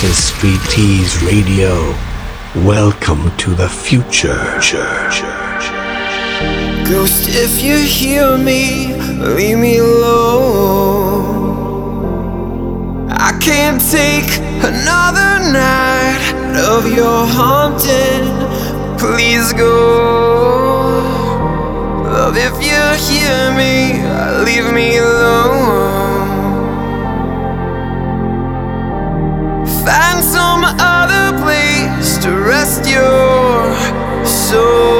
This is Sweet Teas Radio. Welcome to the future. Ghost, if you hear me, leave me alone. I can't take another night of your haunting. Please go. Love, if you hear me, leave me alone. Find some other place to rest your soul.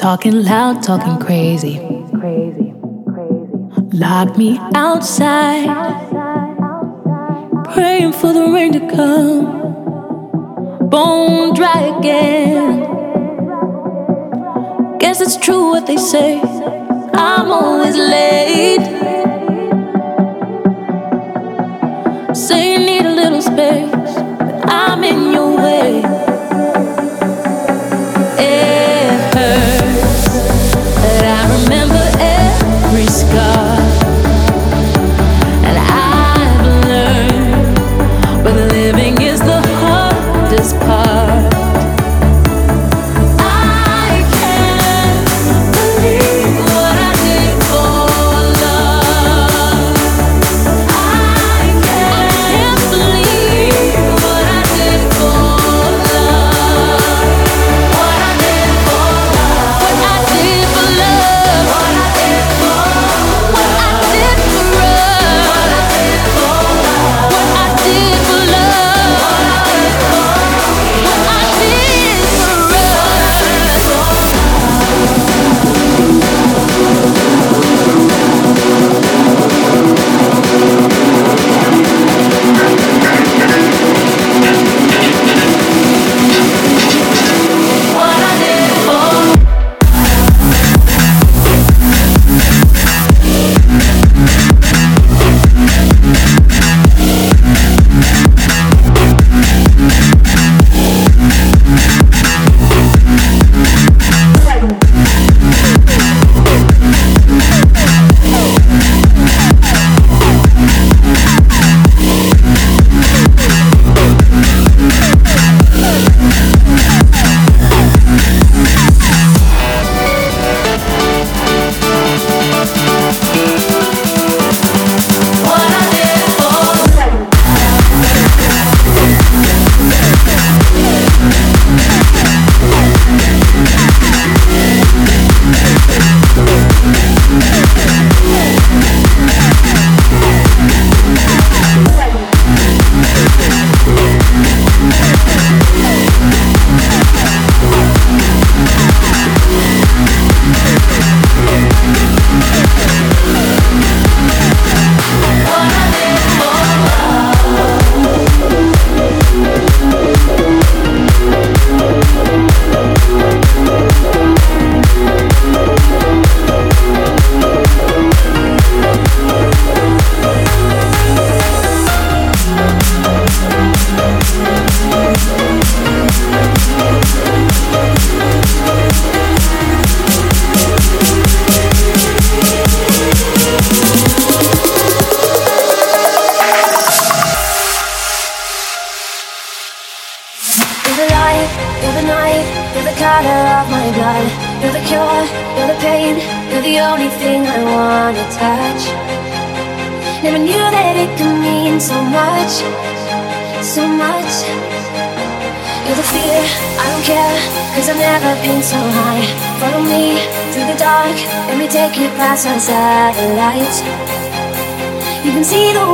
Talking loud, talking crazy. Crazy, crazy. Locked me outside. Praying for the rain to come. Bone dry again. Guess it's true what they say. I'm always late. Say you need a little space, but I'm in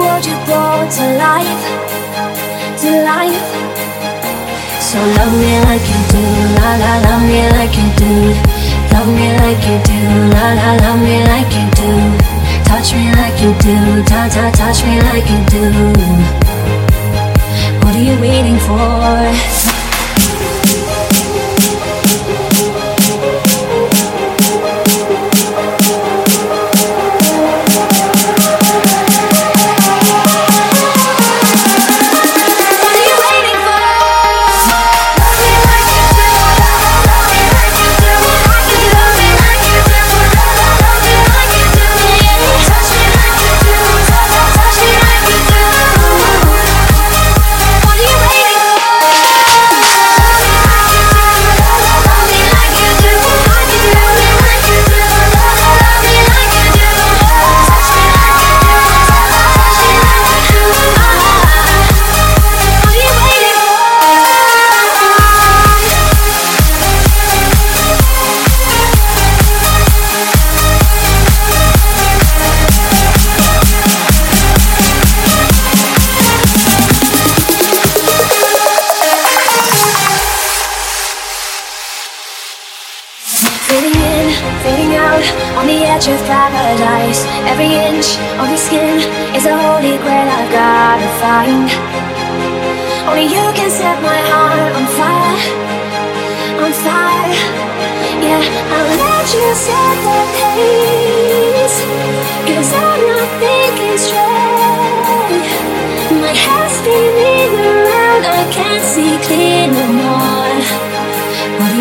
world you brought to life, to life. So love me like you do, la la, love me like you do. Love me like you do, la la, love me like you do. Touch me like you do, ta ta, touch me like you do. What are you waiting for?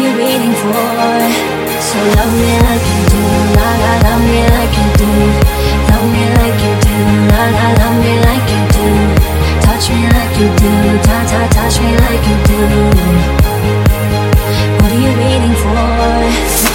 You waiting for? So love me like you do, la la, love me like you do, love me like you do, la la, love me like you do, touch me like you do, ta ta, touch me like you do. What are you waiting for?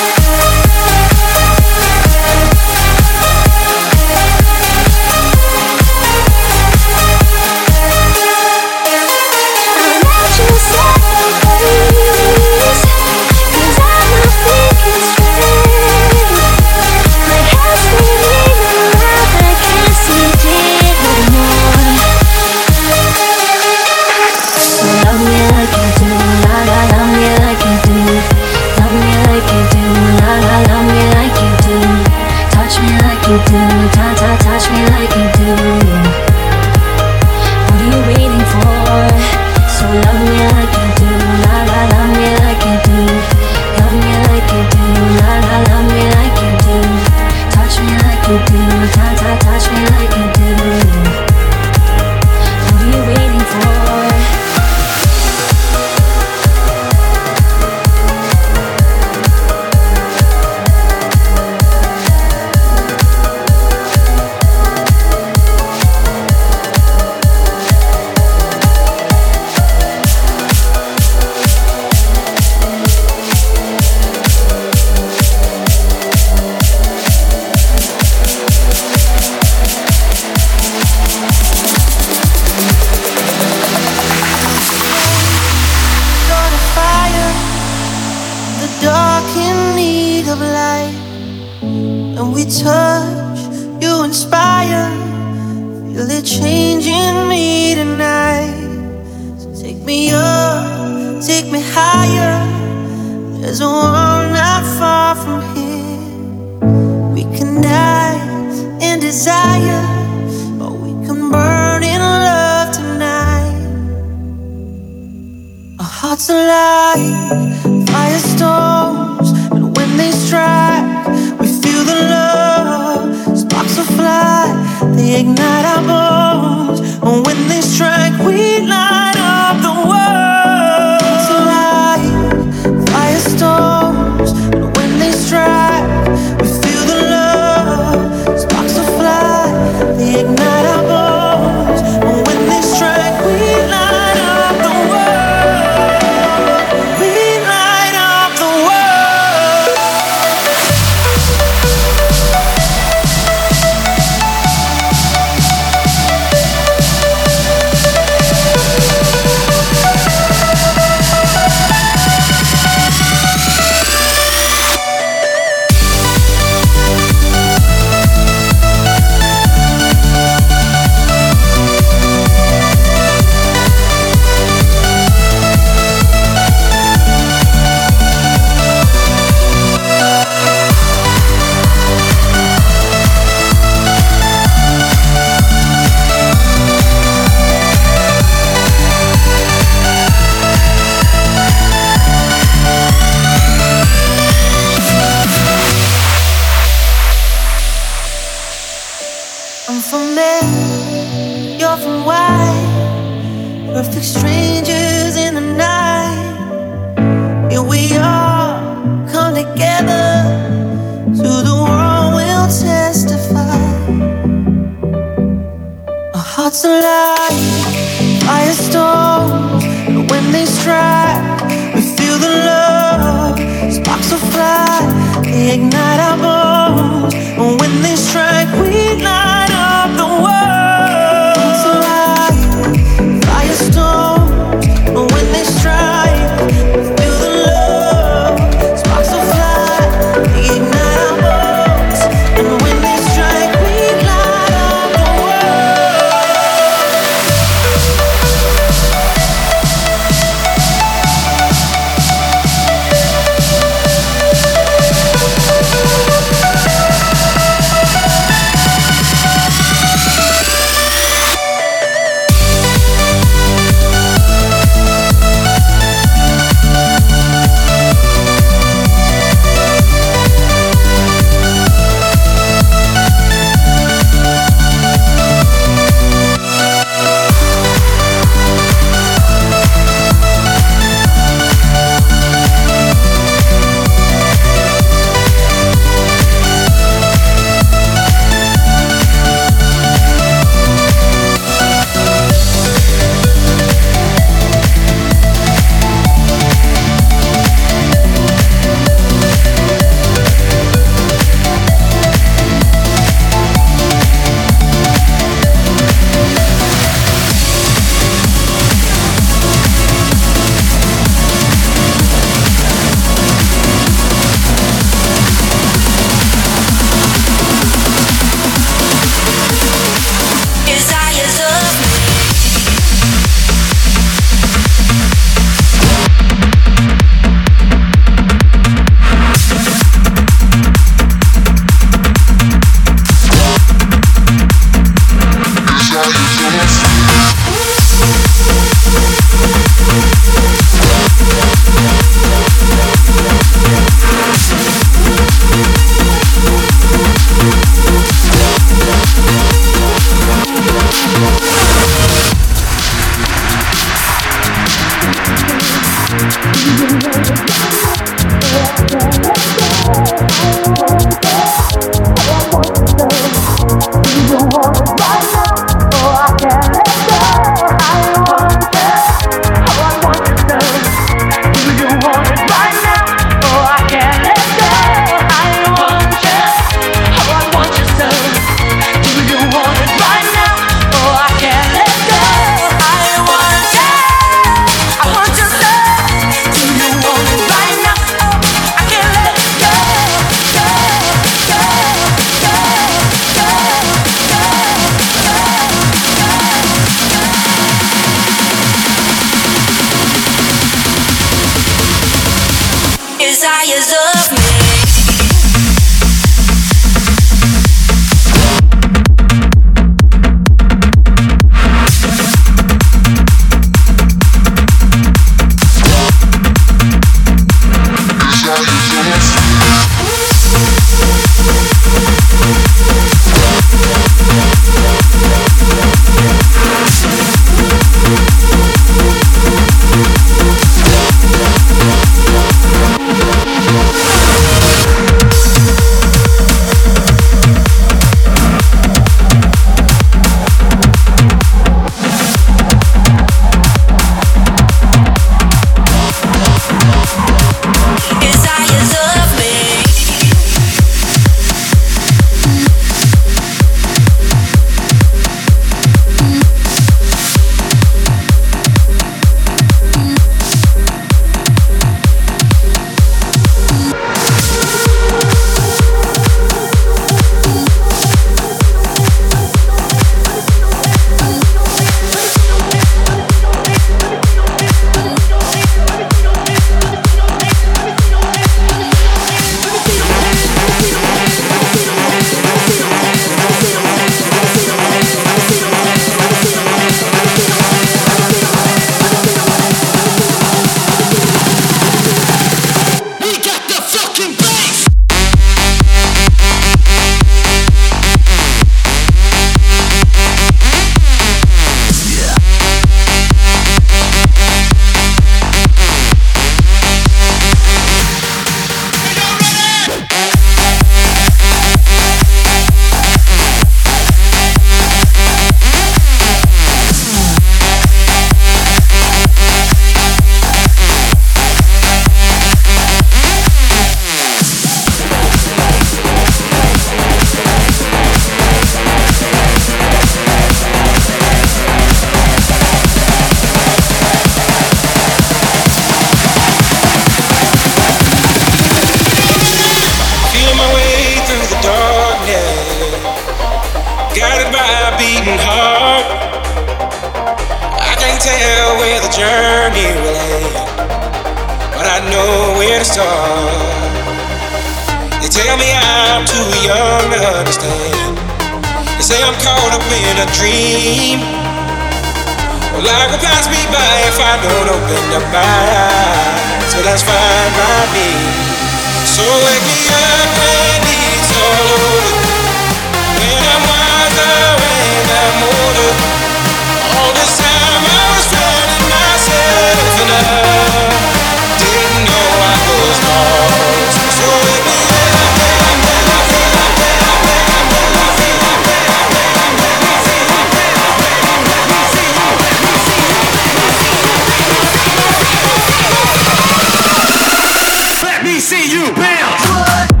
See you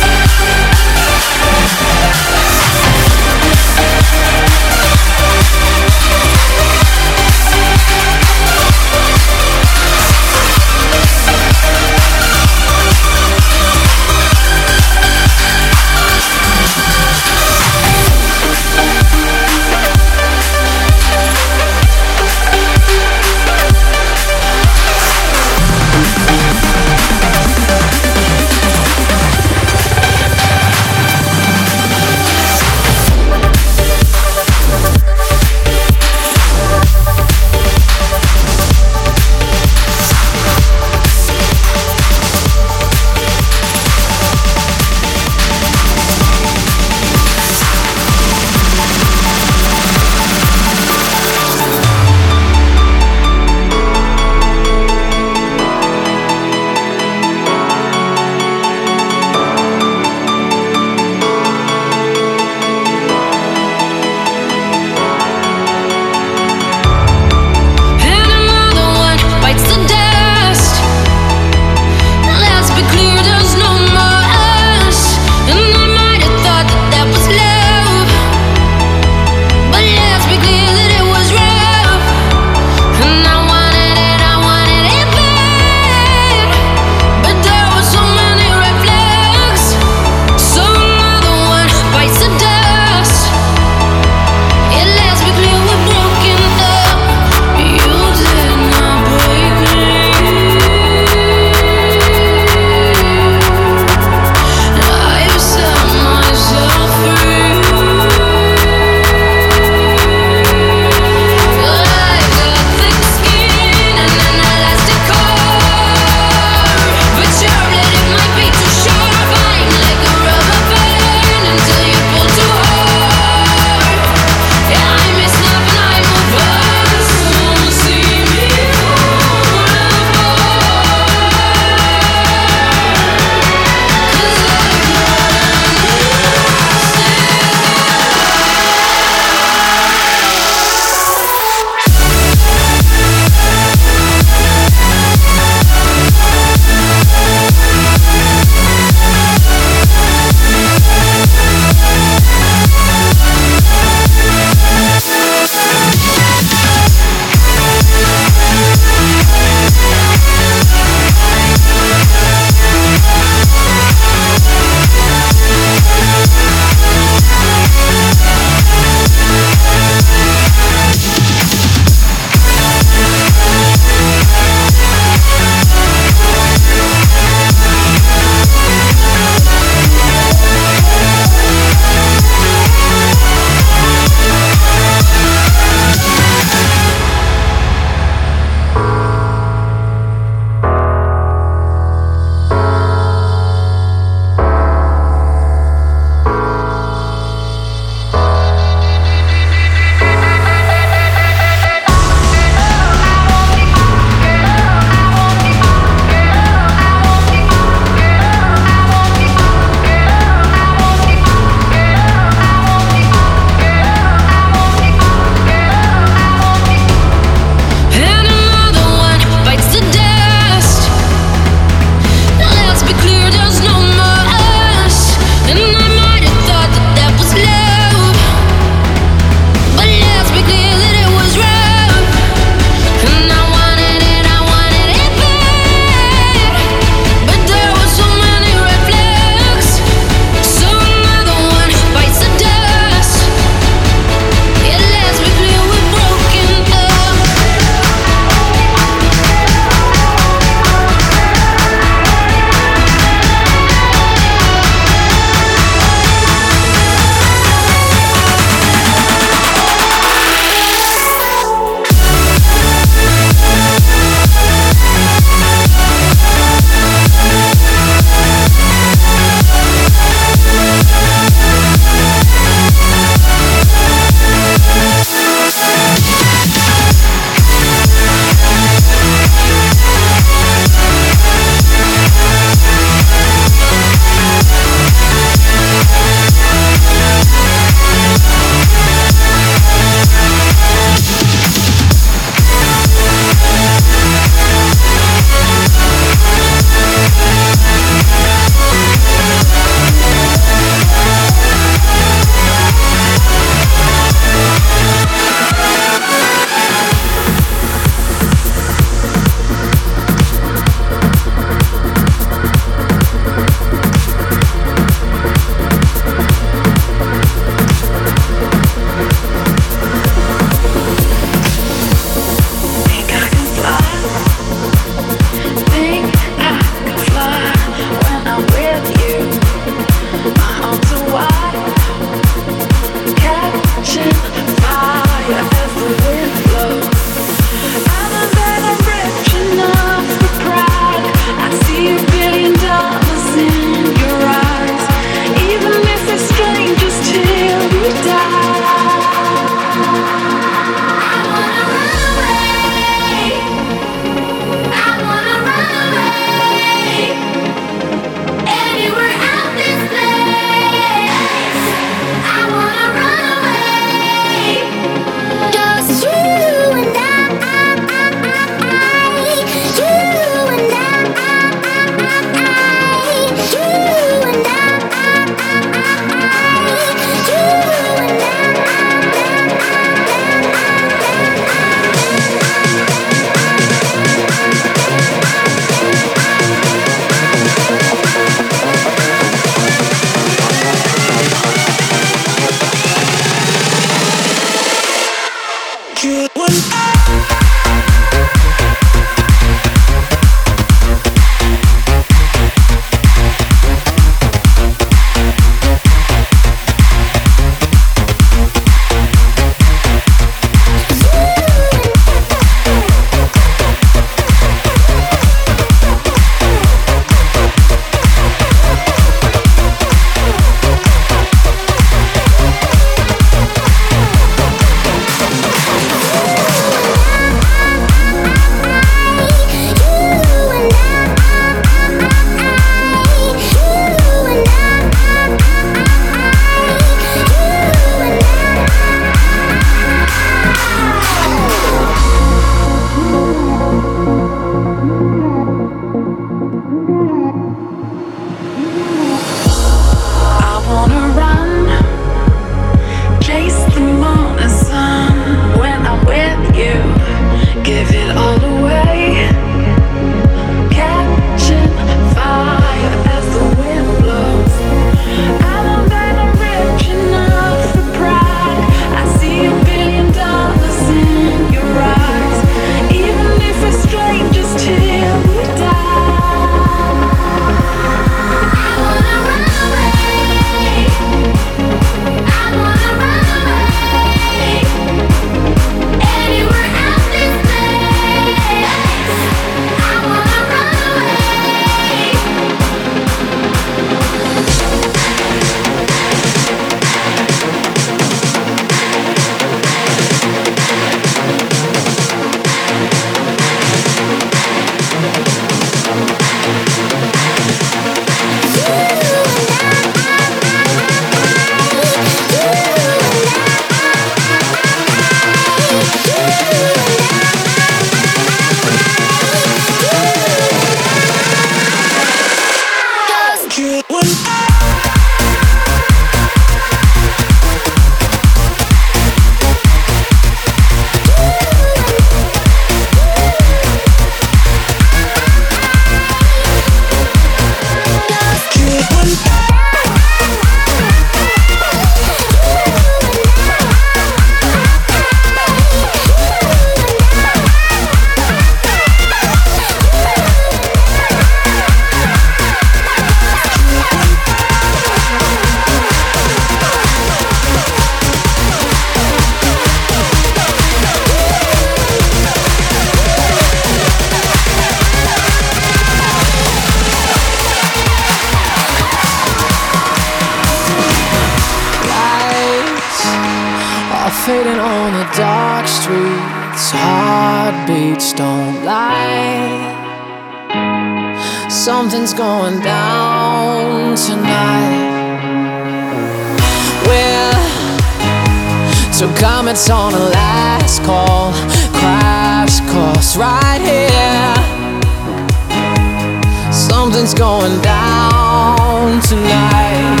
Something's going down tonight.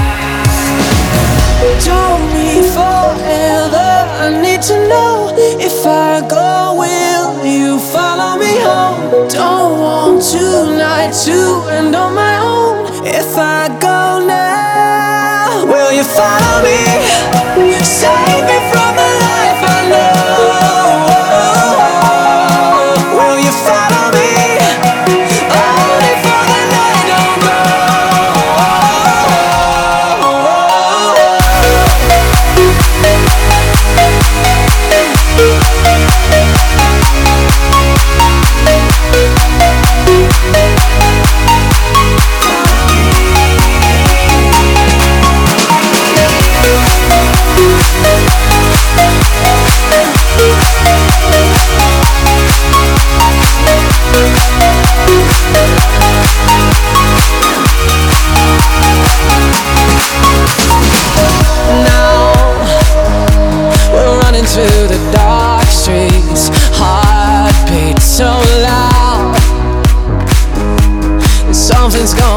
Don't need forever. I need to know if I go, will you follow me home? Don't want tonight to end on my own. If I go now, will you follow me? Save me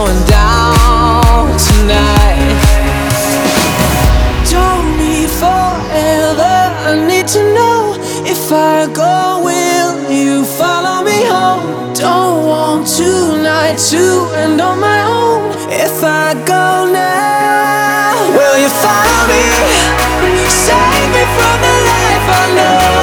going down tonight. Don't need forever. I need to know if I go, will you follow me home? Don't want tonight to end on my own. If I go now, will you follow me? Save me from the life I know.